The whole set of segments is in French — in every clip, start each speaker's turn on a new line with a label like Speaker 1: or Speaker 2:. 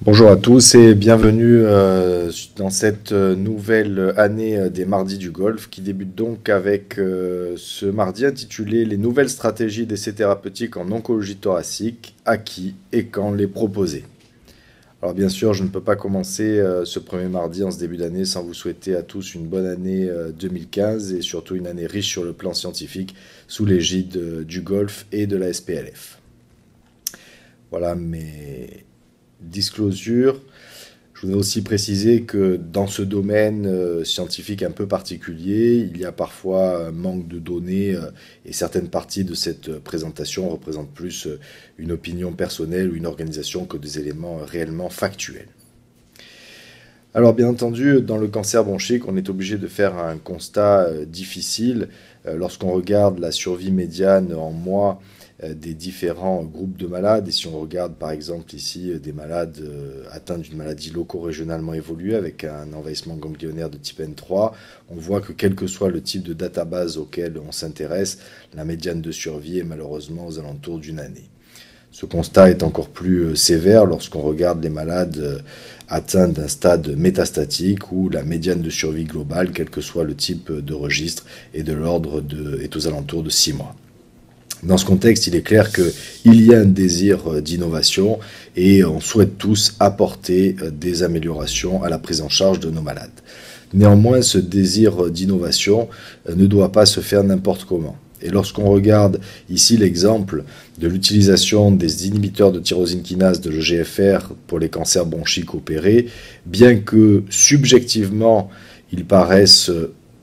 Speaker 1: Bonjour à tous et bienvenue euh, dans cette euh, nouvelle année euh, des mardis du golf qui débute donc avec ce mardi intitulé Les nouvelles stratégies d'essais thérapeutiques en oncologie thoracique, à qui et quand les proposer. Alors bien sûr, je ne peux pas commencer ce premier mardi en ce début d'année sans vous souhaiter à tous une bonne année 2015 et surtout une année riche sur le plan scientifique sous l'égide du golf et de la SPLF. Voilà, mais disclosure. Je voudrais aussi préciser que dans ce domaine euh, scientifique un peu particulier, il y a parfois un manque de données euh, et certaines parties de cette présentation représentent plus euh, une opinion personnelle ou une organisation que des éléments réellement factuels. Alors bien entendu, dans le cancer bronchique, on est obligé de faire un constat difficile lorsqu'on regarde la survie médiane en mois euh, des différents groupes de malades. Et si on regarde par exemple ici euh, des malades euh, atteints d'une maladie loco-régionalement évoluée avec un envahissement ganglionnaire de type N3, on voit que quel que soit le type de database auquel on s'intéresse, la médiane de survie est malheureusement aux alentours d'une année. Ce constat est encore plus sévère lorsqu'on regarde les malades atteints d'un stade métastatique où la médiane de survie globale, quel que soit le type de registre, est de l'ordre de, est aux alentours de 6 mois. Dans ce contexte, il est clair qu'il y a un désir euh, d'innovation et on souhaite tous apporter euh, des améliorations à la prise en charge de nos malades. Néanmoins, ce désir euh, d'innovation ne doit pas se faire n'importe comment. Et lorsqu'on regarde ici l'exemple de l'utilisation des inhibiteurs de tyrosine kinase de l'EGFR pour les cancers bronchiques opérés, bien que subjectivement ils paraissent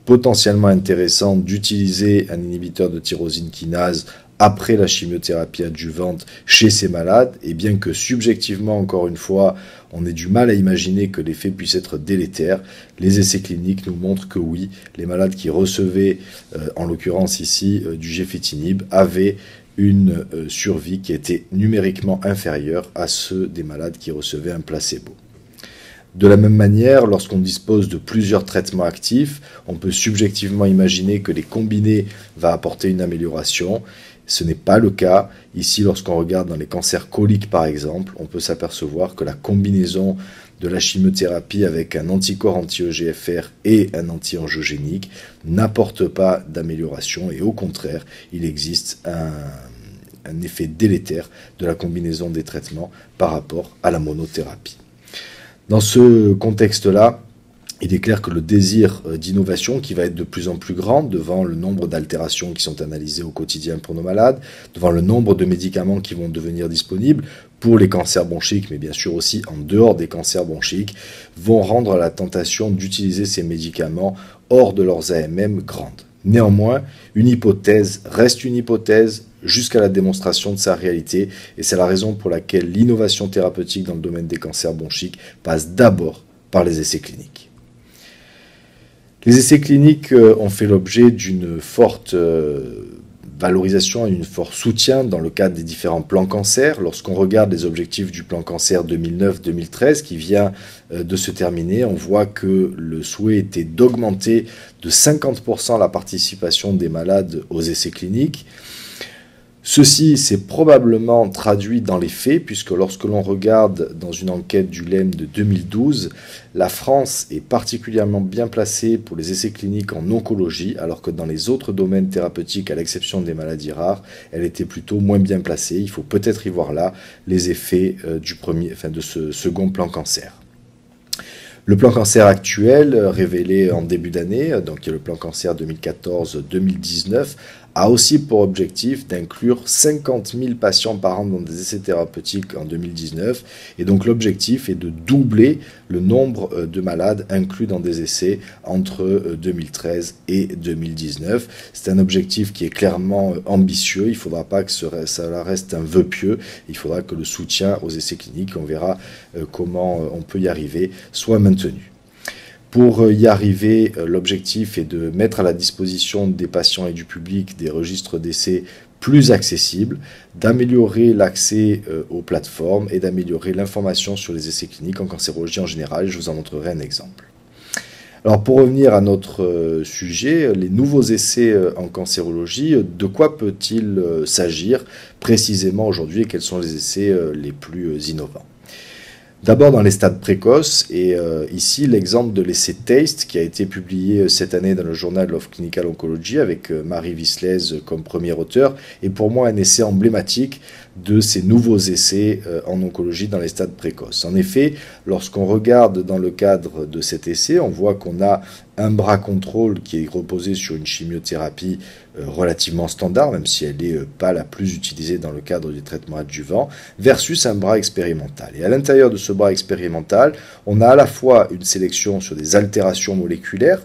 Speaker 1: potentiellement intéressant d'utiliser un inhibiteur de tyrosine kinase après la chimiothérapie adjuvante chez ces malades, et bien que subjectivement, encore une fois, on ait du mal à imaginer que l'effet puisse être délétère, les essais cliniques nous montrent que oui, les malades qui recevaient, euh, en l'occurrence ici, euh, du gefetinib, avaient une euh, survie qui était numériquement inférieure à ceux des malades qui recevaient un placebo. De la même manière, lorsqu'on dispose de plusieurs traitements actifs, on peut subjectivement imaginer que les combinés va apporter une amélioration. Ce n'est pas le cas. Ici, lorsqu'on regarde dans les cancers coliques par exemple, on peut s'apercevoir que la combinaison de la chimiothérapie avec un anticorps anti-EGFR et un anti-angiogénique n'apporte pas d'amélioration et au contraire, il existe un, un effet délétère de la combinaison des traitements par rapport à la monothérapie. Dans ce contexte-là, il est clair que le désir euh, d'innovation qui va être de plus en plus grand devant le nombre d'altérations qui sont analysées au quotidien pour nos malades, devant le nombre de médicaments qui vont devenir disponibles pour les cancers bronchiques, mais bien sûr aussi en dehors des cancers bronchiques, vont rendre la tentation d'utiliser ces médicaments hors de leurs AMM grande. Néanmoins, une hypothèse reste une hypothèse jusqu'à la démonstration de sa réalité, et c'est la raison pour laquelle l'innovation thérapeutique dans le domaine des cancers bronchiques passe d'abord par les essais cliniques. Les essais cliniques euh, ont fait l'objet d'une forte euh, valorisation et une fort soutien dans le cadre des différents plans cancer. Lorsqu'on regarde les objectifs du plan cancer 2009-2013 qui vient euh, de se terminer, on voit que le souhait était d'augmenter de 50% la participation des malades aux essais cliniques. Ceci s'est probablement traduit dans les faits, puisque lorsque l'on regarde dans une enquête du LEM de 2012, la France est particulièrement bien placée pour les essais cliniques en oncologie, alors que dans les autres domaines thérapeutiques, à l'exception des maladies rares, elle était plutôt moins bien placée. Il faut peut-être y voir là les effets euh, du premier, de ce second plan cancer. Le plan cancer actuel, euh, révélé en début d'année, euh, donc le plan cancer 2014-2019, a aussi pour objectif d'inclure 50 000 patients par an dans des essais thérapeutiques en 2019. Et donc l'objectif est de doubler le nombre euh, de malades inclus dans des essais entre 2013 euh, et 2019. C'est un objectif qui est clairement euh, ambitieux. Il ne faudra pas que ça reste un vœu pieux. Il faudra que le soutien aux essais cliniques, on verra comment on peut y arriver, soit maintenu. Pour y arriver, euh, l'objectif est de mettre à la disposition des patients et du public des registres d'essais plus accessibles, d'améliorer l'accès euh, aux plateformes et d'améliorer l'information sur les essais cliniques en cancérologie en général. Je vous en montrerai un exemple. Alors pour revenir à notre euh, sujet, les nouveaux essais en cancérologie, de quoi peut-il s'agir précisément aujourd'hui et quels sont les essais les plus innovants? D'abord dans les stades précoces, et euh, ici l'exemple de l'essai TASTE qui a été publié euh, cette année dans le Journal of Clinical Oncology avec euh, Marie Wislez comme premier auteur, est pour moi un essai emblématique de ces nouveaux essais en oncologie dans les stades précoces. En effet, lorsqu'on regarde dans le cadre de cet essai, on voit qu'on a un bras contrôle qui est reposé sur une chimiothérapie relativement standard, même si elle n'est pas la plus utilisée dans le cadre des traitements adjuvants, versus un bras expérimental. Et à l'intérieur de ce bras expérimental, on a à la fois une sélection sur des altérations moléculaires,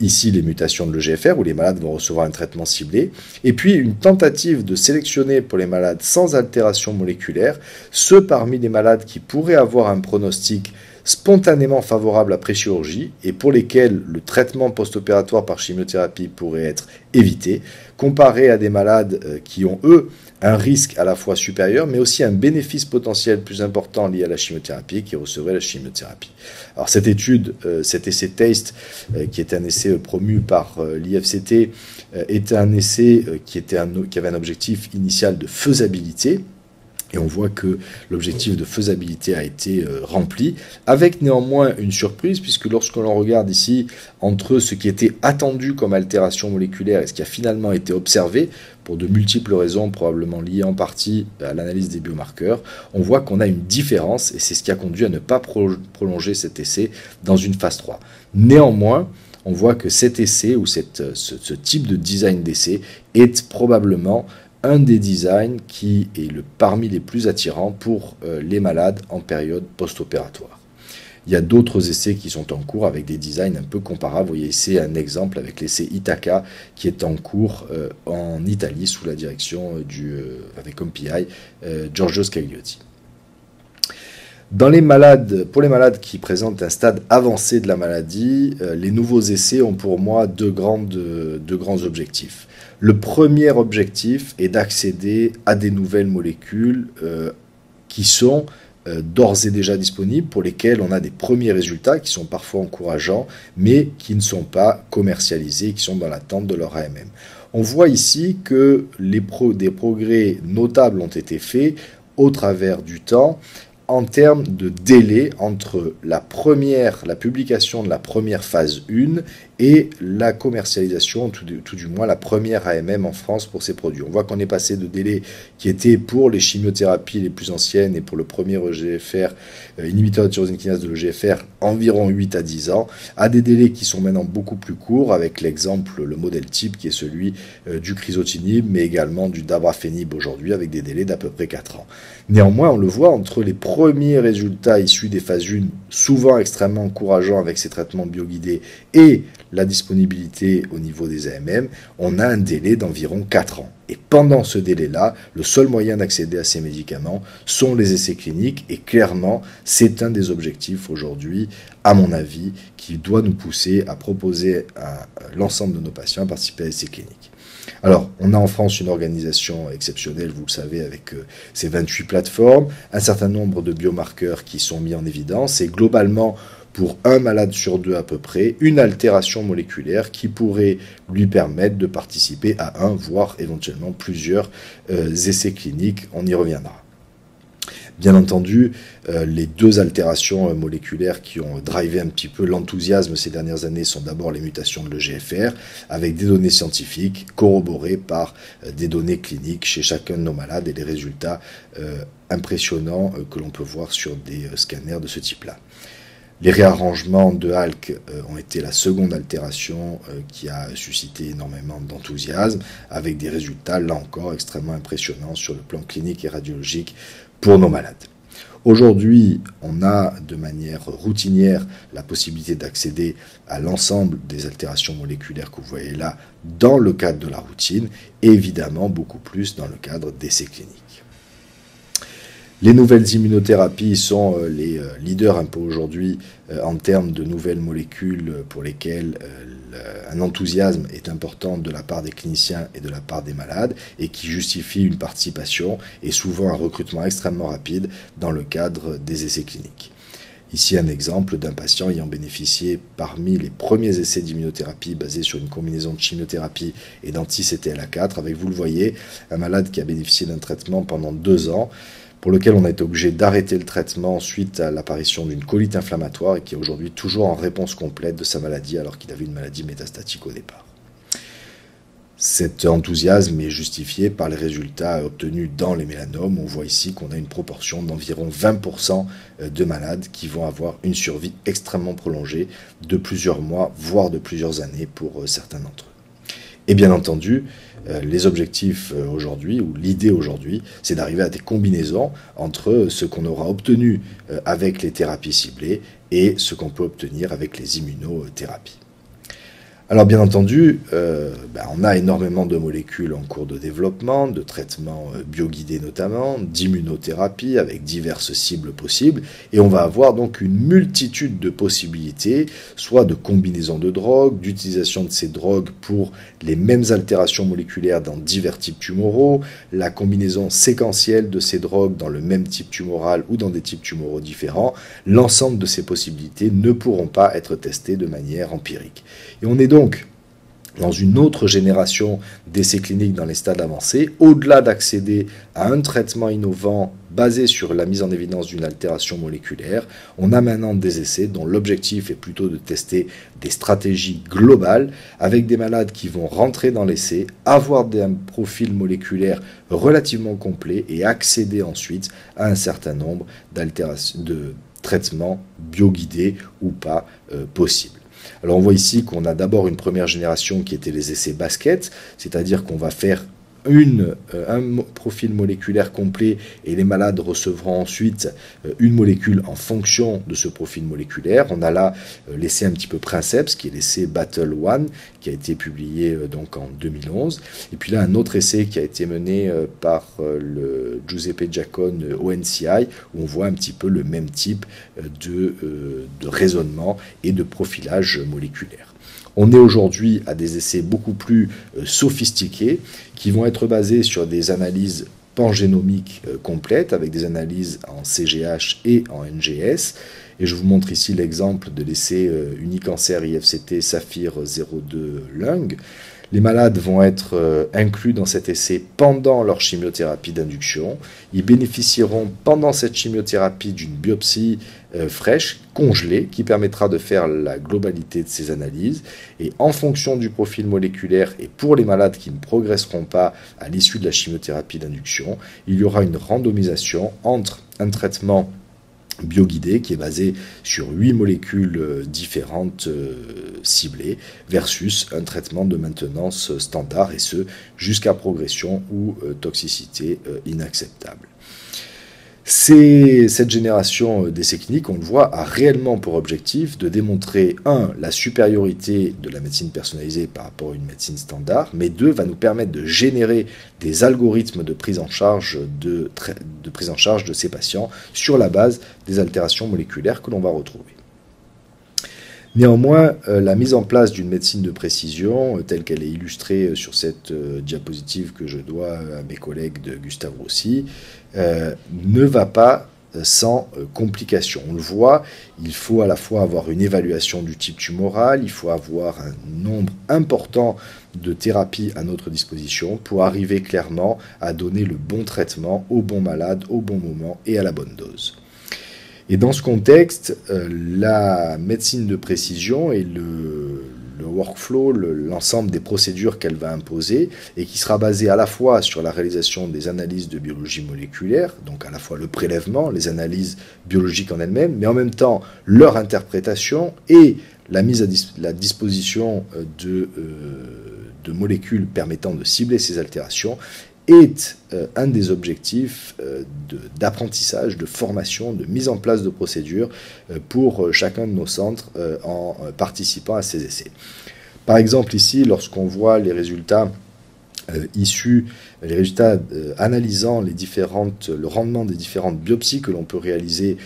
Speaker 1: ici les mutations de l'EGFR, où les malades vont recevoir un traitement ciblé, et puis une tentative de sélectionner pour les malades sans altération moléculaire. Ceux parmi les malades qui pourraient avoir un pronostic spontanément favorable après chirurgie et pour lesquels le traitement post-opératoire par chimiothérapie pourrait être évité, comparé à des malades euh, qui ont, eux, un risque à la fois supérieur, mais aussi un bénéfice potentiel plus important lié à la chimiothérapie qui recevrait la chimiothérapie. Alors cette étude, euh, cet essai TASTE, euh, qui est un essai promu par l'IFCT, est un essai était qui avait un objectif initial de faisabilité, et on voit que l'objectif de faisabilité a été euh, rempli, avec néanmoins une surprise, puisque lorsque l'on regarde ici entre ce qui était attendu comme altération moléculaire et ce qui a finalement été observé, pour de multiples raisons, probablement liées en partie à l'analyse des biomarqueurs, on voit qu'on a une différence, et c'est ce qui a conduit à ne pas prolonger cet essai dans une phase 3. Néanmoins, on voit que cet essai ou ce, ce type de design d'essai est probablement un des designs qui est le, parmi les plus attirants pour euh, les malades en période post-opératoire. Il y a d'autres essais qui sont en cours avec des designs un peu comparables. Vous voyez ici un exemple avec l'essai Ithaca qui est en cours euh, en Italie sous la direction euh, du, avec comme Giorgio Scagliotti. Dans les malades, pour les malades qui présentent un stade avancé de la maladie, les nouveaux essais ont pour moi deux grands objectifs. Le premier objectif est d'accéder à des nouvelles molécules euh, qui sont euh, d'ores et déjà disponibles, pour lesquelles on a des premiers résultats qui sont parfois encourageants, mais qui ne sont pas commercialisés, qui sont dans l'attente de leur AMM. On voit ici que les des progrès notables ont été faits au travers du temps en termes de délai entre la première, la publication de la première phase 1 et la commercialisation, tout du, moins la première AMM en France pour ces produits. On voit qu'on est passé de délais qui étaient pour les chimiothérapies les plus anciennes et pour le premier EGFR, euh, inhibiteur de tyrosine kinase de l'EGFR, environ 8 à 10 ans, à des délais qui sont maintenant beaucoup plus courts, avec l'exemple, le modèle type qui est celui euh, du chrysotinib, mais également du dabrafenib aujourd'hui, avec des délais d'à peu près 4 ans. Néanmoins, on le voit entre les premiers résultats issus des phases 1, souvent extrêmement encourageants avec ces traitements bioguidés, et la disponibilité au niveau des AMM, on a un délai d'environ 4 ans. Et pendant ce délai-là, le seul moyen d'accéder à ces médicaments sont les essais cliniques. Et clairement, c'est un des objectifs aujourd'hui, à mon avis, qui doit nous pousser à proposer à l'ensemble de nos patients à participer à essais cliniques. Alors, on a en France une organisation exceptionnelle, vous le savez, avec euh, ces 28 plateformes, un certain nombre de biomarqueurs qui sont mis en évidence, et globalement, pour un malade sur deux à peu près, une altération moléculaire qui pourrait lui permettre de participer à un, voire éventuellement plusieurs euh, essais cliniques. On y reviendra. Bien entendu, euh, les deux altérations euh, moléculaires qui ont drivé un petit peu l'enthousiasme ces dernières années sont d'abord les mutations de l'EGFR, avec des données scientifiques corroborées par des données cliniques chez chacun de nos malades et des résultats impressionnants que l'on peut voir sur des scanners de ce type-là. Les réarrangements de Halk euh, ont été la seconde altération euh, qui a suscité énormément d'enthousiasme, avec des résultats, là encore, extrêmement impressionnants sur le plan clinique et radiologique pour nos malades. Aujourd'hui, on a de manière routinière la possibilité d'accéder à l'ensemble des altérations moléculaires que vous voyez là dans le cadre de la routine, et évidemment beaucoup plus dans le cadre d'essais cliniques. Les nouvelles immunothérapies sont euh, les euh, leaders un peu aujourd'hui euh, en termes de nouvelles molécules pour lesquelles un enthousiasme est important de la part des cliniciens et de la part des malades et qui justifie une participation et souvent un recrutement extrêmement rapide dans le cadre des essais cliniques. Ici un exemple d'un patient ayant bénéficié parmi les premiers essais d'immunothérapie basés sur une combinaison de chimiothérapie et d'anti-CTLA4 avec, vous le voyez, un malade qui a bénéficié d'un traitement pendant deux ans pour lequel on a été obligé d'arrêter le traitement suite à l'apparition d'une colite inflammatoire et qui est aujourd'hui toujours en réponse complète de sa maladie alors qu'il avait une maladie métastatique au départ. Cet enthousiasme est justifié par les résultats obtenus dans les mélanomes. On voit ici qu'on a une proportion d'environ 20% de malades qui vont avoir une survie extrêmement prolongée de plusieurs mois, voire de plusieurs années pour certains d'entre eux. Et bien entendu, les objectifs euh, aujourd'hui, ou l'idée aujourd'hui, c'est d'arriver à des combinaisons entre ce qu'on aura obtenu avec les thérapies ciblées et ce qu'on peut obtenir avec les immunothérapies. Alors bien entendu, euh, ben, on a énormément de molécules en cours de développement, de traitements euh, bioguidés notamment, d'immunothérapie avec diverses cibles possibles, et on va avoir donc une multitude de possibilités, soit de combinaison de drogues, d'utilisation de ces drogues pour les mêmes altérations moléculaires dans divers types tumoraux, la combinaison séquentielle de ces drogues dans le même type tumoral ou dans des types tumoraux différents. L'ensemble de ces possibilités ne pourront pas être testées de manière empirique. Dans une autre génération d'essais cliniques dans les stades avancés, au-delà d'accéder à un traitement innovant basé sur la mise en évidence d'une altération moléculaire, on a maintenant des essais dont l'objectif est plutôt de tester des stratégies globales avec des malades qui vont rentrer dans l'essai, avoir un profil moléculaire relativement complet et accéder ensuite à un certain nombre de traitements bioguidés ou pas euh, possibles. Alors on voit ici qu'on a d'abord une première génération qui était les essais basket, c'est-à-dire qu'on va faire une, euh, un profil moléculaire complet et les malades recevront ensuite euh, une molécule en fonction de ce profil moléculaire. On a là euh, l'essai un petit peu Princeps, qui est l'essai Battle One, qui a été publié donc en 2011. Et puis là, un autre essai qui a été mené par le Giuseppe Giacone ONCI, où on voit un petit peu le même type de raisonnement et de profilage moléculaire. On est aujourd'hui à des essais beaucoup plus euh, sophistiqués qui vont être basés sur des analyses pangénomiques euh, complètes avec des analyses en CGH et en NGS. Et je vous montre ici l'exemple de l'essai euh, Unicancer IFCT Saphir 02 Lung. Les malades vont être inclus dans cet essai pendant leur chimiothérapie d'induction. Ils bénéficieront pendant cette chimiothérapie d'une biopsie euh, fraîche, congelée, qui permettra de faire la globalité de ces analyses. Et en fonction du profil moléculaire et pour les malades qui ne progresseront pas à l'issue de la chimiothérapie d'induction, il y aura une randomisation entre un traitement bioguidé qui est basé sur huit molécules euh, différentes euh, ciblées versus un traitement de maintenance standard et ce jusqu'à progression ou euh, toxicité inacceptable. Cette génération d'essais cliniques, on le voit, a réellement pour objectif de démontrer, un, la supériorité de la médecine personnalisée par rapport à une médecine standard, mais deux, va nous permettre de générer des algorithmes de prise en charge de, prise en charge de ces patients sur la base des altérations moléculaires que l'on va retrouver. Néanmoins, euh, la mise en place d'une médecine de précision, euh, telle qu'elle est illustrée euh, sur cette diapositive que je dois à mes collègues de Gustave Rossi, ne va pas sans complications. On le voit, il faut à la fois avoir une évaluation du type tumoral, il faut avoir un nombre important de thérapies à notre disposition pour arriver clairement à donner le bon traitement au bon malade, au bon moment et à la bonne dose. Et dans ce contexte, euh, la médecine de précision et le, workflow, l'ensemble des procédures qu'elle va imposer, et qui sera basé à la fois sur la réalisation des analyses de biologie moléculaire, donc à la fois le prélèvement, les analyses biologiques en elles-mêmes, mais en même temps leur interprétation et la mise à disposition euh, euh, de molécules permettant de cibler ces altérations est euh, un des objectifs euh, d'apprentissage, de, formation, de mise en place de procédures euh, pour chacun de nos centres en participant à ces essais. Par exemple ici, lorsqu'on voit les résultats issus, les résultats analysant les différentes, le rendement des différentes biopsies que l'on peut réaliser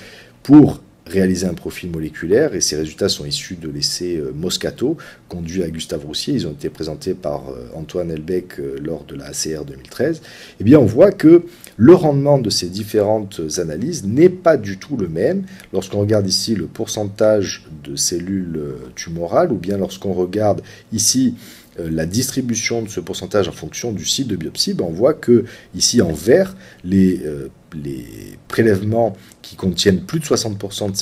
Speaker 1: pour réaliser un profil moléculaire et ces résultats sont issus de l'essai euh, Moscato conduit à Gustave Roussier. Ils ont été présentés par euh, Antoine Elbeck euh, lors de la ACR 2013. Eh bien, on voit que le rendement de ces différentes analyses n'est pas du tout le même lorsqu'on regarde ici le pourcentage de cellules tumorales ou bien lorsqu'on regarde ici la distribution de ce pourcentage en fonction du site de biopsie, ben, on voit que ici en vert, les, les prélèvements qui contiennent plus de 60% de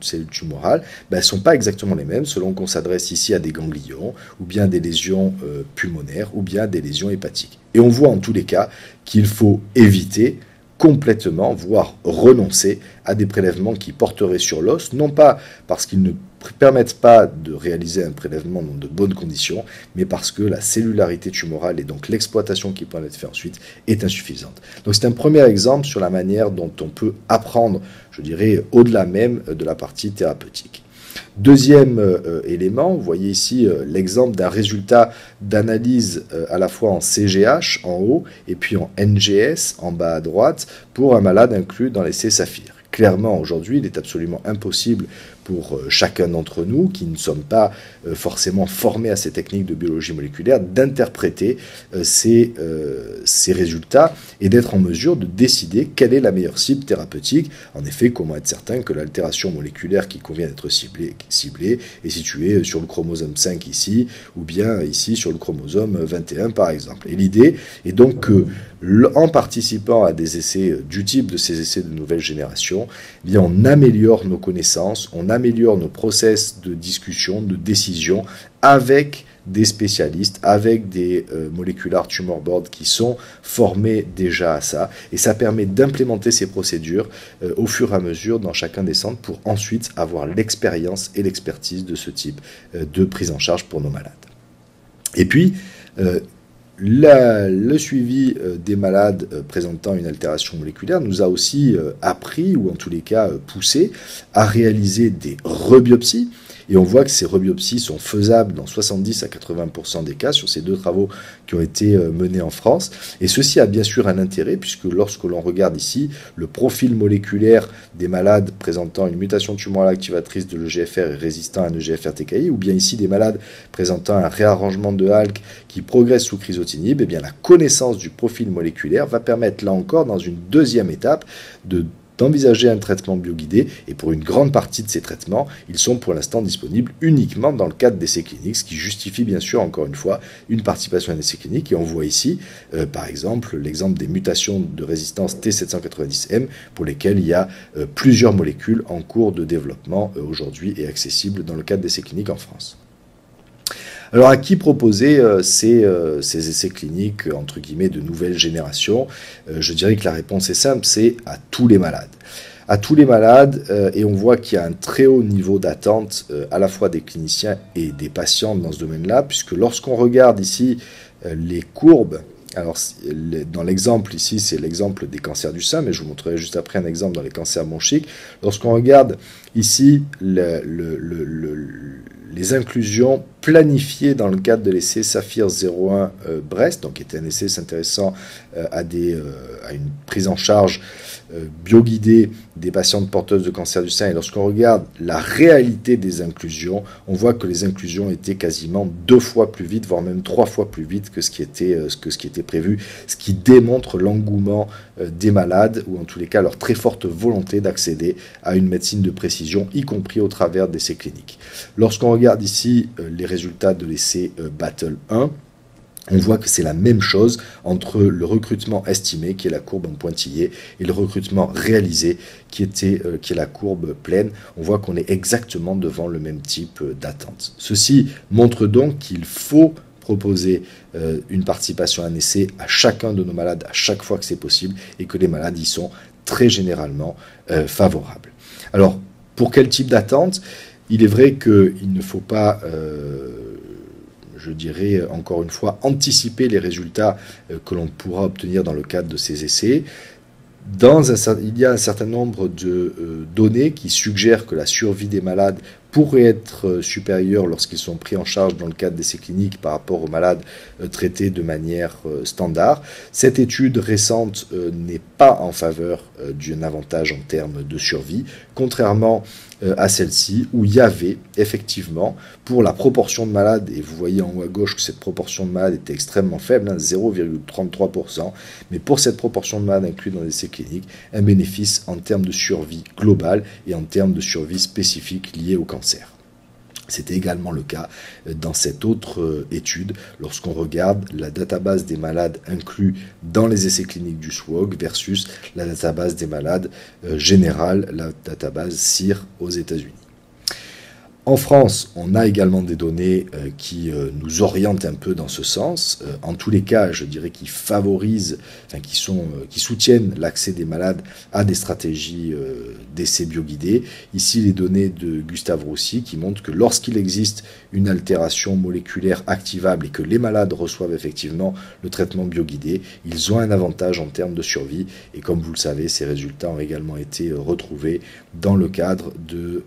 Speaker 1: cellules, tumorales ne ben, sont pas exactement les mêmes selon qu'on s'adresse ici à des ganglions ou bien des lésions pulmonaires ou bien des lésions hépatiques. Et on voit en tous les cas qu'il faut éviter complètement, voire renoncer à des prélèvements qui porteraient sur l'os, non pas parce qu'ils ne permettent pas de réaliser un prélèvement dans de bonnes conditions, mais parce que la cellularité tumorale et donc l'exploitation qui peut en être faite ensuite est insuffisante. Donc c'est un premier exemple sur la manière dont on peut apprendre, je dirais, au-delà même de la partie thérapeutique. Deuxième euh, élément, vous voyez ici euh, l'exemple d'un résultat d'analyse euh, à la fois en CGH en haut et puis en NGS en bas à droite pour un malade inclus dans l'essai Saphir. Clairement, aujourd'hui, il est absolument impossible pour euh, chacun d'entre nous, qui ne sommes pas euh, forcément formés à ces techniques de biologie moléculaire, d'interpréter euh, ces, ces résultats et d'être en mesure de décider quelle est la meilleure cible thérapeutique. En effet, comment être certain que l'altération moléculaire qui convient d'être ciblée, ciblée est située sur le chromosome 5 ici, ou bien ici sur le chromosome 21 par exemple. Et l'idée est donc que en participant à des essais du type de ces essais de nouvelle génération, eh bien on améliore nos connaissances, on améliore nos process de discussion, de décision avec des spécialistes, avec des euh, molecular tumor boards qui sont formés déjà à ça. Et ça permet d'implémenter ces procédures euh, au fur et à mesure dans chacun des centres pour ensuite avoir l'expérience et l'expertise de ce type euh, de prise en charge pour nos malades. Et puis, le suivi des malades présentant une altération moléculaire nous a aussi appris, ou en tous les cas poussé, à réaliser des rebiopsies. Et on voit que ces rebiopsies sont faisables dans 70 à 80% des cas sur ces deux travaux qui ont été euh, menés en France. Et ceci a bien sûr un intérêt puisque lorsque l'on regarde ici le profil moléculaire des malades présentant une mutation tumorale activatrice de l'EGFR et résistant à un EGFR-TKI, ou bien ici des malades présentant un réarrangement de HALK qui progresse sous crisotinib, eh bien la connaissance du profil moléculaire va permettre là encore dans une deuxième étape de d'envisager un traitement bioguidé et pour une grande partie de ces traitements, ils sont pour l'instant disponibles uniquement dans le cadre d'essais cliniques, ce qui justifie bien sûr encore une fois une participation à un essai clinique et on voit ici euh, par exemple l'exemple des mutations de résistance T790M pour lesquelles il y a euh, plusieurs molécules en cours de développement euh, aujourd'hui et accessibles dans le cadre d'essais cliniques en France. Alors à qui proposer euh, euh, ces, essais cliniques entre guillemets de nouvelle génération? Euh, Je dirais que la réponse est simple, c'est à tous les malades. À tous les malades et on voit qu'il y a un très haut niveau d'attente à la fois des cliniciens et des patients dans ce domaine-là, puisque lorsqu'on regarde ici les courbes, alors dans l'exemple ici c'est l'exemple des cancers du sein, mais je vous montrerai juste après un exemple dans les cancers bronchiques, lorsqu'on regarde ici le, les inclusions planifiées dans le cadre de l'essai Saphir 01 euh, Brest, donc qui était un essai s'intéressant euh, à, euh, à une prise en charge bioguidée des patientes porteuses de cancer du sein. Et lorsqu'on regarde la réalité des inclusions, on voit que les inclusions étaient quasiment deux fois plus vite, voire même trois fois plus vite que ce qui était, que ce qui était prévu, ce qui démontre l'engouement des malades, ou en tous les cas leur très forte volonté d'accéder à une médecine de précision, y compris au travers d'essais cliniques. Lorsqu'on regarde ici les résultats de l'essai euh, Battle 1, on voit que c'est la même chose entre le recrutement estimé, qui est la courbe en pointillé, et le recrutement réalisé, qui, était, euh, qui est la courbe pleine. On voit qu'on est exactement devant le même type euh, d'attente. Ceci montre donc qu'il faut proposer une participation à un essai à chacun de nos malades à chaque fois que c'est possible, et que les malades y sont très généralement favorables. Alors, pour quel type d'attente? Il est vrai qu'il ne faut pas, euh, je dirais encore une fois, anticiper les résultats euh, que l'on pourra obtenir dans le cadre de ces essais. Il y a un certain nombre de euh, données qui suggèrent que la survie des malades pourrait être supérieure lorsqu'ils sont pris en charge dans le cadre d'essais cliniques par rapport aux malades traités de manière standard. Cette étude récente n'est pas en faveur d'un avantage en termes de survie, contrairement euh, à celle-ci, où il y avait effectivement, pour la proportion de malades, et vous voyez en haut à gauche que cette proportion de malades était extrêmement faible, 0,33%, hein, mais pour cette proportion de malades inclus dans les essais cliniques, un bénéfice en termes de survie globale et en termes de survie spécifique liée au cancer. C'était également le cas dans cette autre euh, étude lorsqu'on regarde la database des malades inclus dans les essais cliniques du SWOG versus la database des malades euh, générale, la database CIR aux États-Unis. En France, on a également des données euh, qui euh, nous orientent un peu dans ce sens. Euh, en tous les cas, je dirais qu'ils favorisent, enfin, qui, sont, qui soutiennent l'accès des malades à des stratégies d'essais bioguidés. Ici, les données de Gustave Roussy qui montrent que lorsqu'il existe une altération moléculaire activable et que les malades reçoivent effectivement le traitement bioguidé, ils ont un avantage en termes de survie. Et comme vous le savez, ces résultats ont également été retrouvés dans le cadre de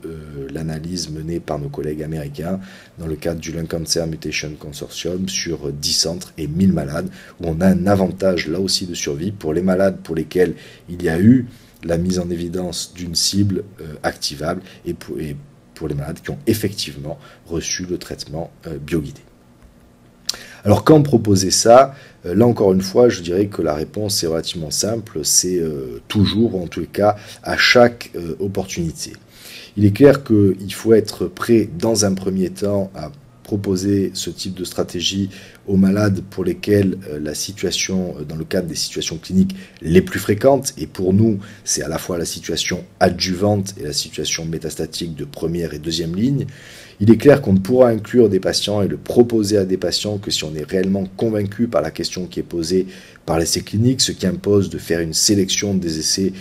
Speaker 1: l'analyse menée par nos collègues américains dans le cadre du Lung Cancer Mutation Consortium sur 10 centres et 1000 malades, où on a un avantage là aussi de survie pour les malades pour lesquels il y a eu la mise en évidence d'une cible euh, activable et pour, les malades qui ont effectivement reçu le traitement euh, bioguidé. Alors quand proposer ça, euh, là encore une fois, je dirais que la réponse est relativement simple, c'est toujours, en tous les cas, à chaque opportunité. Il est clair qu'il faut être prêt dans un premier temps à proposer ce type de stratégie aux malades pour lesquels euh, la situation, euh, dans le cadre des situations cliniques les plus fréquentes, et pour nous, c'est à la fois la situation adjuvante et la situation métastatique de première et deuxième ligne, il est clair qu'on ne pourra inclure des patients et le proposer à des patients que si on est réellement convaincu par la question qui est posée par l'essai clinique, ce qui impose de faire une sélection des essais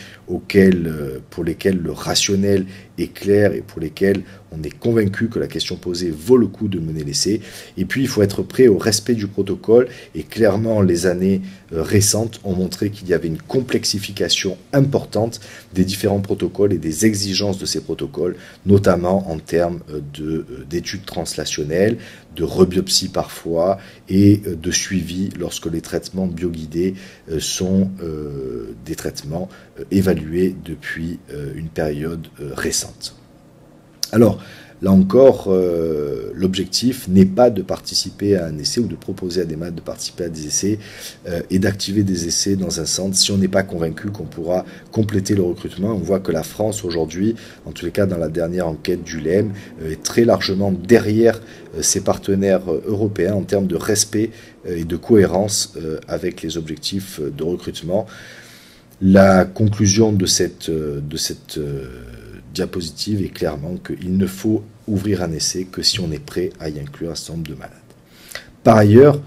Speaker 1: euh, pour lesquels le rationnel est clair et pour lesquels on est convaincu que la question posée vaut le coup de mener l'essai. Et puis, il faut être prêt au respect du protocole. Et clairement, les années euh, récentes ont montré qu'il y avait une complexification importante des différents protocoles et des exigences de ces protocoles, notamment en termes euh, d'études translationnelles, de rebiopsie parfois et de suivi lorsque les traitements bioguidés sont des traitements évalués depuis une période récente. Alors, là encore, euh, l'objectif n'est pas de participer à un essai ou de proposer à des malades de participer à des essais euh, et d'activer des essais dans un centre si on n'est pas convaincu qu'on pourra compléter le recrutement. On voit que la France aujourd'hui, en tous les cas dans la dernière enquête du LEM, euh, est très largement derrière ses partenaires européens en termes de respect et de cohérence avec les objectifs de recrutement. La conclusion de cette, de cette diapositive est clairement qu'il ne faut ouvrir un essai que si on est prêt à y inclure un certain nombre de malades. Par ailleurs,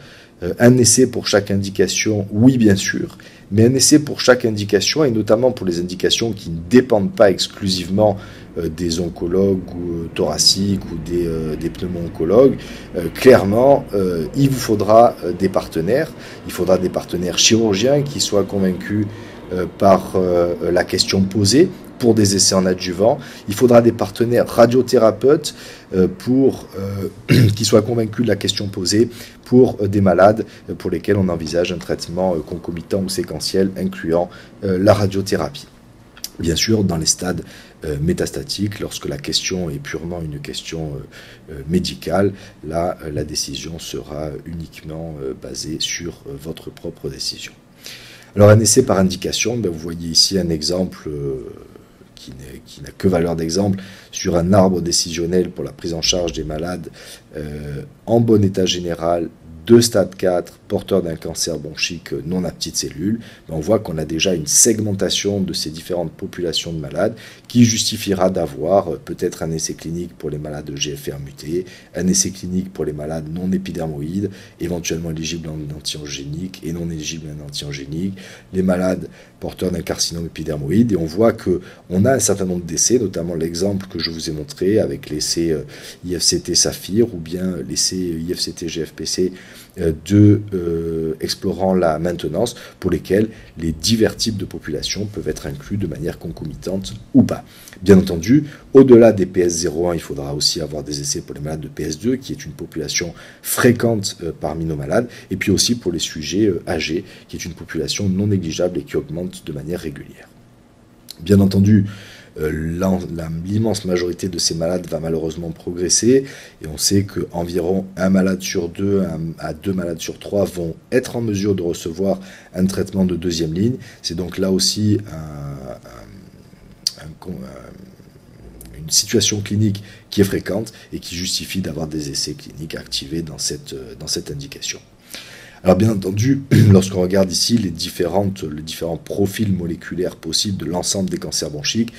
Speaker 1: euh, un essai pour chaque indication, oui bien sûr, mais un essai pour chaque indication, et notamment pour les indications qui ne dépendent pas exclusivement euh, des oncologues ou euh, thoraciques ou des, des clairement, il vous faudra des partenaires. Il faudra des partenaires chirurgiens qui soient convaincus par la question posée, pour des essais en adjuvant. Il faudra des partenaires radiothérapeutes euh, pour euh, qui soient convaincus de la question posée pour euh, des malades pour lesquels on envisage un traitement concomitant ou séquentiel incluant la radiothérapie. Bien sûr, dans les stades métastatiques, lorsque la question est purement une question médicale, là, la décision sera uniquement basée sur votre propre décision. Alors un essai par indication, ben, vous voyez ici un exemple qui n'a que valeur d'exemple, sur un arbre décisionnel pour la prise en charge des malades euh, en bon état général de stade 4 porteurs d'un cancer bronchique non à petites cellules, on voit qu'on a déjà une segmentation de ces différentes populations de malades qui justifiera d'avoir euh, peut-être un essai clinique pour les malades de GFR mutés, un essai clinique pour les malades non épidermoïdes, éventuellement éligibles en antiangénique et non éligibles en antiangénique, les malades porteurs d'un carcinome épidermoïde, et on voit que on a un certain nombre d'essais, notamment l'exemple que je vous ai montré avec l'essai euh, IFCT Saphir ou bien l'essai euh, de euh, explorant la maintenance pour lesquels les divers types de populations peuvent être inclus de manière concomitante ou pas. Bien entendu, au-delà des PS01, il faudra aussi avoir des essais pour les malades de PS2, qui est une population fréquente euh, parmi nos malades, et puis aussi pour les sujets âgés, qui est une population non négligeable et qui augmente de manière régulière. Bien entendu, euh, l'immense majorité de ces malades va malheureusement progresser et on sait qu'environ un malade sur deux à deux malades sur trois vont être en mesure de recevoir un traitement de deuxième ligne. C'est donc là aussi une situation clinique qui est fréquente et qui justifie d'avoir des essais cliniques activés dans cette, dans cette indication. Alors bien entendu, lorsqu'on regarde ici les, différentes, les différents profils moléculaires possibles de l'ensemble des cancers bronchiques,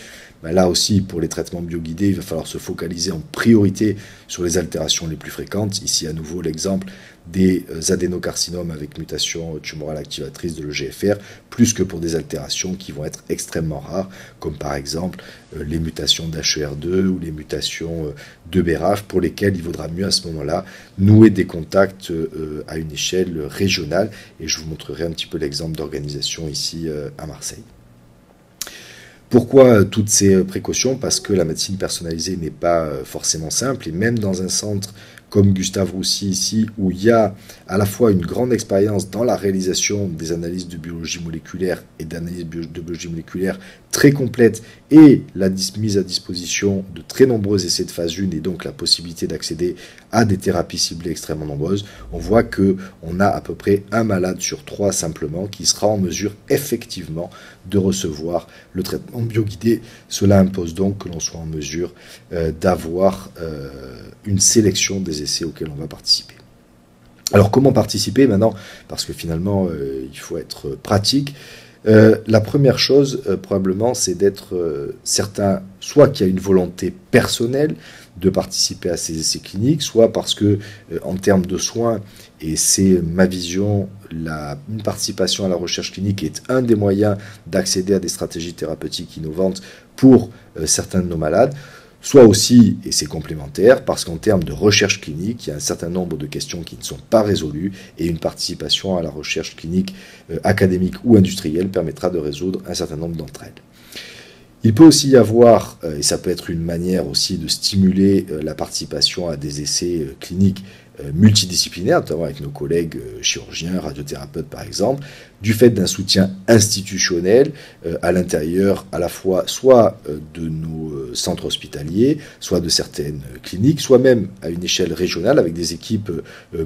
Speaker 1: ben là aussi, pour les traitements bioguidés, il va falloir se focaliser en priorité sur les altérations les plus fréquentes. Ici, à nouveau, l'exemple des euh, adénocarcinomes avec mutation tumorale activatrice de l'EGFR, plus que pour des altérations qui vont être extrêmement rares, comme par exemple euh, les mutations d'HER2 ou les mutations euh, de BRAF, pour lesquelles il vaudra mieux à ce moment-là nouer des contacts à une échelle régionale. Et je vous montrerai un petit peu l'exemple d'organisation ici à Marseille. Pourquoi toutes ces précautions? Parce que la médecine personnalisée n'est pas forcément simple. Et même dans un centre comme Gustave Roussy ici, où il y a à la fois une grande expérience dans la réalisation des analyses de biologie moléculaire et d'analyse de biologie moléculaire très complète et la mise à disposition de très nombreux essais de phase 1 et donc la possibilité d'accéder à des thérapies ciblées extrêmement nombreuses, on voit que on a à peu près un malade sur trois simplement qui sera en mesure effectivement de recevoir le traitement bioguidé. Cela impose donc que l'on soit en mesure euh, d'avoir euh, une sélection des essais auxquels on va participer. Alors comment participer maintenant? Parce que finalement, euh, il faut être pratique. La première chose, probablement, c'est d'être certain, soit qu'il y a une volonté personnelle de participer à ces essais cliniques, soit parce que, en termes de soins, et c'est ma vision, la, une participation à la recherche clinique est un des moyens d'accéder à des stratégies thérapeutiques innovantes pour certains de nos malades soit aussi, et c'est complémentaire, parce qu'en termes de recherche clinique, il y a un certain nombre de questions qui ne sont pas résolues, et une participation à la recherche clinique euh, académique ou industrielle permettra de résoudre un certain nombre d'entre elles. Il peut aussi y avoir, euh, et ça peut être une manière aussi de stimuler euh, la participation à des essais cliniques multidisciplinaires, notamment avec nos collègues chirurgiens, radiothérapeutes par exemple, du fait d'un soutien institutionnel euh, à l'intérieur à la fois soit euh, de nos euh, centres hospitaliers, soit de certaines cliniques, soit même à une échelle régionale avec des équipes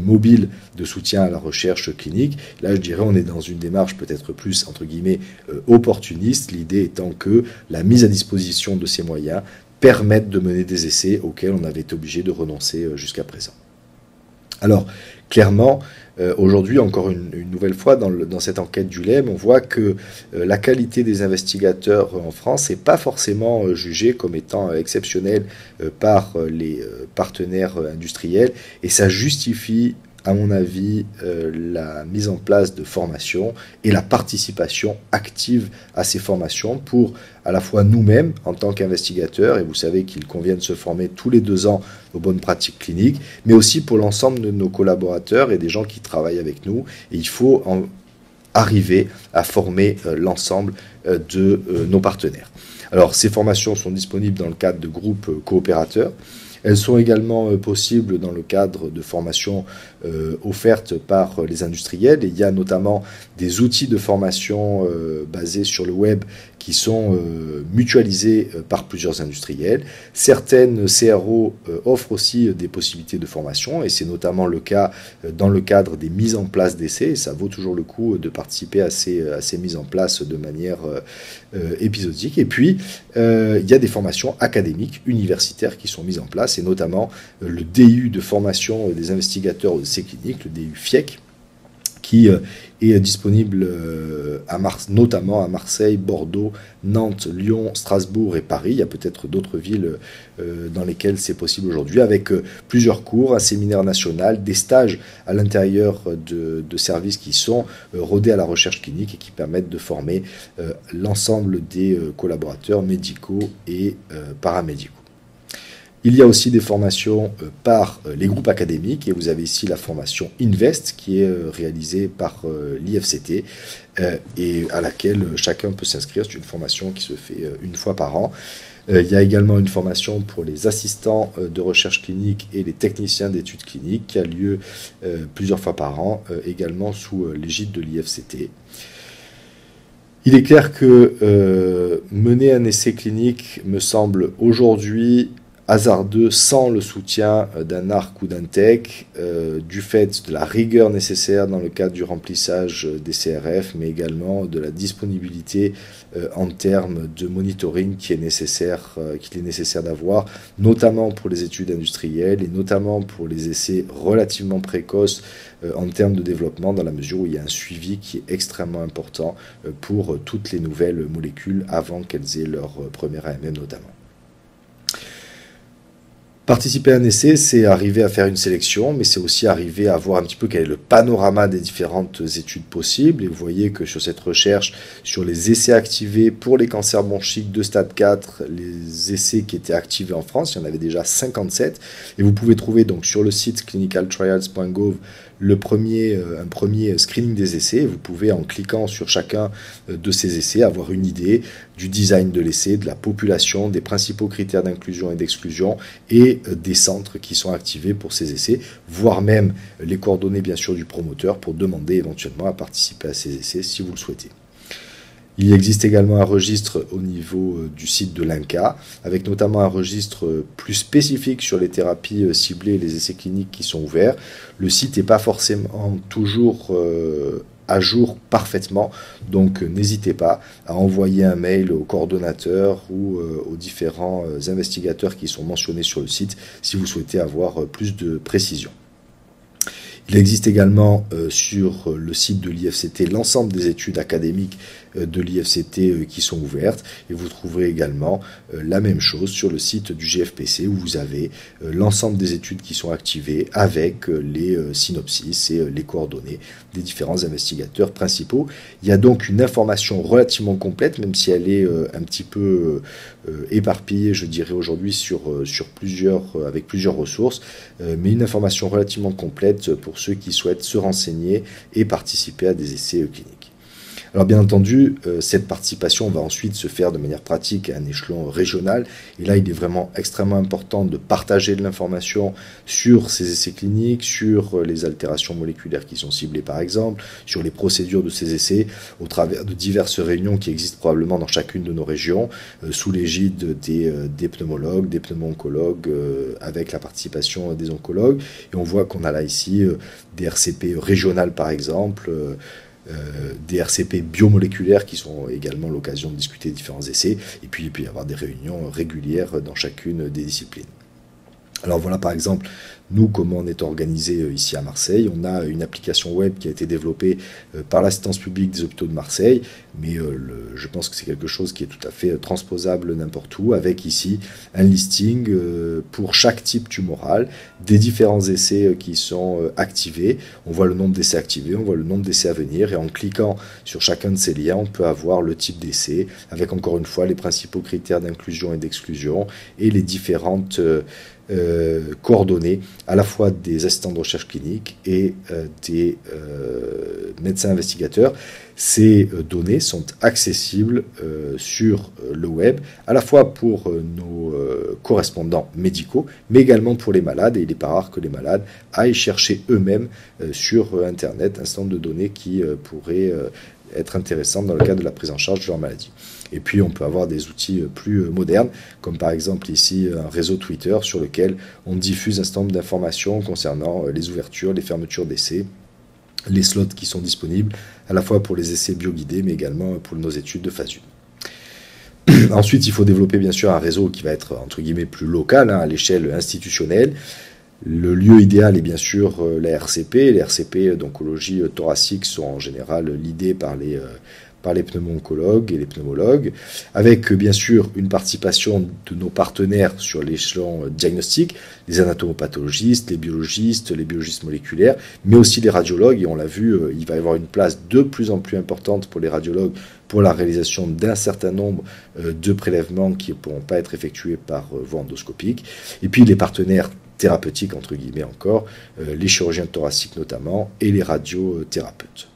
Speaker 1: mobiles de soutien à la recherche clinique. Là, je dirais, on est dans une démarche peut-être plus, entre guillemets, opportuniste, l'idée étant que la mise à disposition de ces moyens permette de mener des essais auxquels on avait été obligé de renoncer jusqu'à présent. Alors, clairement, euh, aujourd'hui, encore une, nouvelle fois, dans, cette enquête du LEM, on voit que euh, la qualité des investigateurs en France n'est pas forcément euh, jugée comme étant exceptionnelle par les partenaires industriels, et ça justifie à mon avis, euh, la mise en place de formations et la participation active à ces formations pour à la fois nous-mêmes en tant qu'investigateurs, et vous savez qu'il convient de se former tous les deux ans aux bonnes pratiques cliniques, mais aussi pour l'ensemble de nos collaborateurs et des gens qui travaillent avec nous. Il faut en arriver à former euh, l'ensemble euh, de nos partenaires. Alors ces formations sont disponibles dans le cadre de groupes coopérateurs. Elles sont également euh, possibles dans le cadre de formations euh, offertes par les industriels. il y a notamment des outils de formation euh, basés sur le web qui sont mutualisés par plusieurs industriels. Certaines CRO offrent aussi des possibilités de formation et c'est notamment le cas dans le cadre des mises en place d'essais. Ça vaut toujours le coup de participer à ces mises en place de manière épisodique. Et puis, il y a des formations académiques, universitaires qui sont mises en place et notamment euh, le DU de formation des investigateurs de ces cliniques, le DU FIEC, qui euh, est disponible euh, notamment à Marseille, Bordeaux, Nantes, Lyon, Strasbourg et Paris. Il y a peut-être d'autres villes dans lesquelles c'est possible aujourd'hui, avec plusieurs cours, un séminaire national, des stages à l'intérieur de, services qui sont rodés à la recherche clinique et qui permettent de former l'ensemble des collaborateurs médicaux et paramédicaux. Il y a aussi des formations euh, par euh, les groupes académiques et vous avez ici la formation Invest qui est euh, réalisée par l'IFCT et à laquelle chacun peut s'inscrire. C'est une formation qui se fait une fois par an. Il y a également une formation pour les assistants de recherche clinique et les techniciens d'études cliniques qui a lieu plusieurs fois par an, également sous l'égide de l'IFCT. Il est clair que mener un essai clinique me semble aujourd'hui hasardeux sans le soutien d'un arc ou d'un tech, du fait de la rigueur nécessaire dans le cadre du remplissage des CRF, mais également de la disponibilité en termes de monitoring qu'il est nécessaire d'avoir, notamment pour les études industrielles et notamment pour les essais relativement précoces en termes de développement, dans la mesure où il y a un suivi qui est extrêmement important pour toutes les nouvelles molécules avant qu'elles aient leur première AMM notamment. Participer à un essai, c'est arriver à faire une sélection, mais c'est aussi arriver à voir un petit peu quel est le panorama des différentes études possibles. Et vous voyez que sur cette recherche, sur les essais activés pour les cancers bronchiques de stade 4, les essais qui étaient activés en France, il y en avait déjà 57. Et vous pouvez trouver donc sur le site clinicaltrials.gov le premier, euh, un premier screening des essais. Vous pouvez, en cliquant sur chacun euh, de ces essais, avoir une idée du design de l'essai, de la population, des principaux critères d'inclusion et d'exclusion et euh, des centres qui sont activés pour ces essais, voire même les coordonnées bien sûr du promoteur pour demander éventuellement à participer à ces essais si vous le souhaitez. Il existe également un registre au niveau euh, du site de l'INCA, avec notamment un registre euh, plus spécifique sur les thérapies euh, ciblées et les essais cliniques qui sont ouverts. Le site n'est pas forcément toujours à jour parfaitement, donc n'hésitez pas à envoyer un mail au coordonnateur ou aux différents investigateurs qui sont mentionnés sur le site si vous souhaitez avoir plus de précision. Il existe également sur le site de l'IFCT l'ensemble des études académiques de l'IFCT euh, qui sont ouvertes. Et vous trouverez également euh, la même chose sur le site du GFPC où vous avez l'ensemble des études qui sont activées avec les synopsis et les coordonnées des différents investigateurs principaux. Il y a donc une information relativement complète, même si elle est un petit peu éparpillée, je dirais aujourd'hui, avec plusieurs ressources, mais une information relativement complète pour ceux qui souhaitent se renseigner et participer à des essais cliniques. Alors bien entendu, euh, cette participation va ensuite se faire de manière pratique à un échelon régional. Et là, il est vraiment extrêmement important de partager de l'information sur ces essais cliniques, sur euh, les altérations moléculaires qui sont ciblées par exemple, sur les procédures de ces essais, au travers de diverses réunions qui existent probablement dans chacune de nos régions, euh, sous l'égide des, des, pneumologues, des pneumo-oncologues, avec la participation des oncologues. Et on voit qu'on a là ici des RCP régionales par exemple. Euh, des RCP biomoléculaires qui sont également l'occasion de discuter différents essais. Et puis il peut y avoir des réunions régulières dans chacune des disciplines. Alors voilà par exemple nous, comment on est organisé euh, ici à Marseille, on a une application web qui a été développée euh, par l'assistance publique des hôpitaux de Marseille, mais euh, je pense que c'est quelque chose qui est tout à fait transposable n'importe où, avec ici un listing pour chaque type tumoral, des différents essais qui sont activés. On voit le nombre d'essais activés, on voit le nombre d'essais à venir, et en cliquant sur chacun de ces liens, on peut avoir le type d'essai, avec encore une fois les principaux critères d'inclusion et d'exclusion, et les différentes... coordonnées à la fois des assistants de recherche clinique et euh, des euh, médecins investigateurs. Ces euh, données sont accessibles sur le web, à la fois pour nos correspondants médicaux, mais également pour les malades. Et il n'est pas rare que les malades aillent chercher eux-mêmes sur Internet un certain nombre de données qui pourraient être intéressantes dans le cadre de la prise en charge de leur maladie. Et puis on peut avoir des outils euh, plus euh, modernes, comme par exemple ici un réseau Twitter sur lequel on diffuse un certain nombre d'informations concernant euh, les ouvertures, les fermetures d'essais, les slots qui sont disponibles, à la fois pour les essais bioguidés, mais également pour nos études de phase 1. Ensuite, il faut développer bien sûr un réseau qui va être entre guillemets plus local, hein, à l'échelle institutionnelle. Le lieu idéal est bien sûr la RCP. Les RCP d'oncologie thoracique sont en général l'idée par les par les pneumo-oncologues et les pneumologues, avec bien sûr une participation de nos partenaires sur l'échelon diagnostique, les anatomopathologistes, les biologistes, les biologistes moléculaires, mais aussi les radiologues, et on l'a vu, euh, il va y avoir une place de plus en plus importante pour les radiologues pour la réalisation d'un certain nombre euh, de prélèvements qui ne pourront pas être effectués par euh, voie endoscopique, et puis les partenaires thérapeutiques, entre guillemets encore, les chirurgiens thoraciques notamment, et les radiothérapeutes.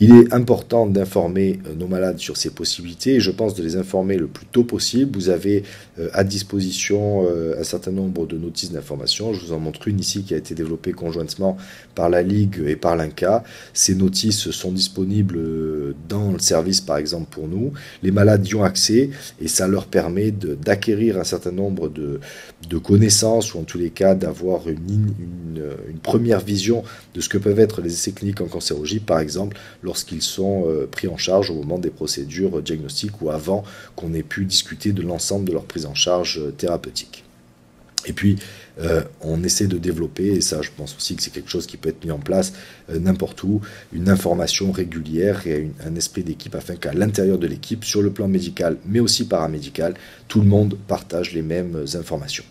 Speaker 1: Il est important d'informer euh, nos malades sur ces possibilités et je pense de les informer le plus tôt possible. Vous avez euh, à disposition euh, un certain nombre de notices d'information. Je vous en montre une ici qui a été développée conjointement par la Ligue et par l'INCA. Ces notices sont disponibles dans le service par exemple pour nous. Les malades y ont accès et ça leur permet d'acquérir un certain nombre de, connaissances ou en tous les cas d'avoir une, une première vision de ce que peuvent être les essais cliniques en cancérologie par exemple lorsqu'ils sont euh, pris en charge au moment des procédures diagnostiques ou avant qu'on ait pu discuter de l'ensemble de leur prise en charge euh, thérapeutique. Et puis, euh, on essaie de développer, et ça je pense aussi que c'est quelque chose qui peut être mis en place n'importe où, une information régulière et un esprit d'équipe afin qu'à l'intérieur de l'équipe, sur le plan médical, mais aussi paramédical, tout le monde partage les mêmes informations.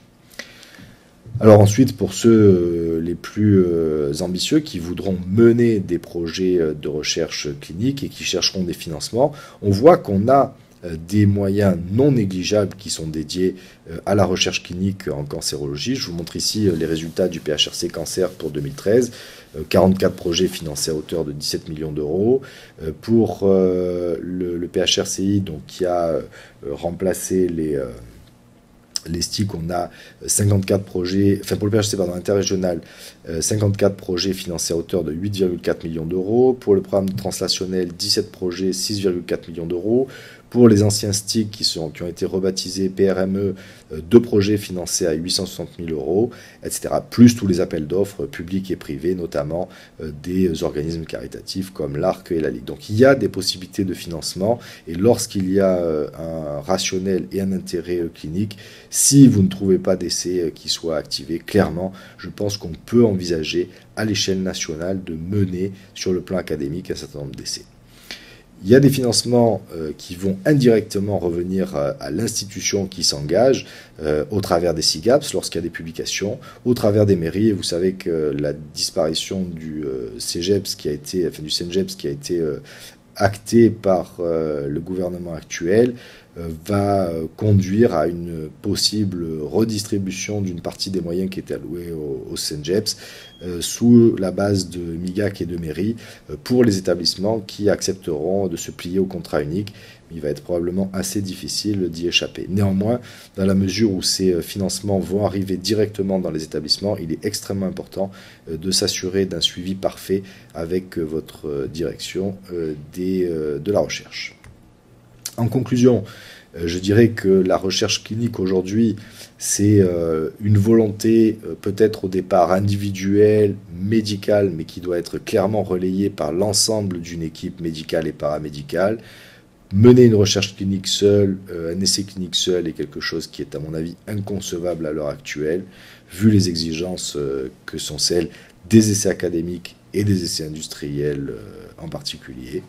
Speaker 1: Alors ensuite, pour ceux euh, les plus euh, ambitieux qui voudront mener des projets euh, de recherche clinique et qui chercheront des financements, on voit qu'on a des moyens non négligeables qui sont dédiés à la recherche clinique en cancérologie. Je vous montre ici les résultats du PHRC Cancer pour 2013. 44 projets financés à hauteur de 17 millions d'euros. Pour le, PHRCI, donc, qui a remplacé les les STIC, on a 54 euh, projets, enfin pour le PHC, pardon, interrégional, 54 euh, projets financés à hauteur de 8,4 millions d'euros. Pour le programme translationnel, 17 projets, 6,4 millions d'euros. Pour les anciens STIC qui, qui ont été rebaptisés PRME, euh, deux projets financés à 860 000 euros, etc. Plus tous les appels d'offres publics et privés, notamment euh, des organismes caritatifs comme l'ARC et la Ligue. Donc il y a des possibilités de financement et lorsqu'il y a euh, un rationnel et un intérêt clinique, si vous ne trouvez pas d'essai qui soit activé, clairement, je pense qu'on peut envisager à l'échelle nationale de mener sur le plan académique un certain nombre d'essais. Il y a des financements euh, qui vont indirectement revenir euh, à, l'institution qui s'engage euh, au travers des SIGAPS lorsqu'il y a des publications, au travers des mairies. Vous savez que la disparition du CEGEPS qui a été, enfin du qui a été acté par le gouvernement actuel euh, va euh, conduire à une possible redistribution d'une partie des moyens qui étaient alloués au, au euh, sous la base de MIGAC et de mairie pour les établissements qui accepteront de se plier au contrat unique. Il va être probablement assez difficile d'y échapper. Néanmoins, dans la mesure où ces financements vont arriver directement dans les établissements, il est extrêmement important de s'assurer d'un suivi parfait avec votre direction de la recherche. En conclusion, euh, je dirais que la recherche clinique aujourd'hui, c'est euh, une volonté euh, peut-être au départ individuelle, médicale, mais qui doit être clairement relayée par l'ensemble d'une équipe médicale et paramédicale. Mener une recherche clinique seule, un essai clinique seul est quelque chose qui est à mon avis inconcevable à l'heure actuelle, vu les exigences que sont celles des essais académiques et des essais industriels en particulier.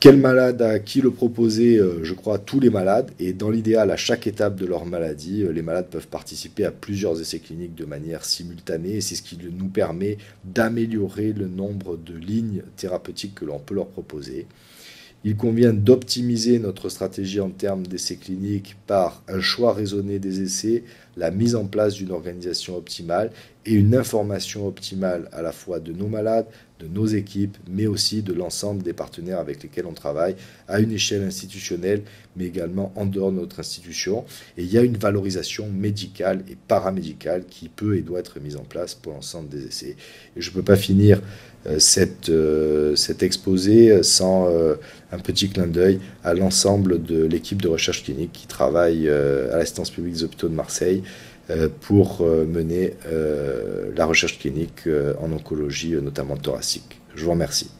Speaker 1: Quel malade à qui le proposer euh, Je crois tous les malades. Et dans l'idéal, à chaque étape de leur maladie, euh, les malades peuvent participer à plusieurs essais cliniques de manière simultanée. C'est ce qui nous permet d'améliorer le nombre de lignes thérapeutiques que l'on peut leur proposer. Il convient d'optimiser notre stratégie en termes d'essais cliniques par un choix raisonné des essais, la mise en place d'une organisation optimale et une information optimale à la fois de nos malades, de nos équipes, mais aussi de l'ensemble des partenaires avec lesquels on travaille à une échelle institutionnelle, mais également en dehors de notre institution. Et il y a une valorisation médicale et paramédicale qui peut et doit être mise en place pour l'ensemble des essais. Et je ne peux pas finir euh, euh, cet exposé sans euh, un petit clin d'œil à l'ensemble de l'équipe de recherche clinique qui travaille à l'assistance publique des hôpitaux de Marseille pour euh, mener euh, la recherche clinique en oncologie, notamment thoracique. Je vous remercie.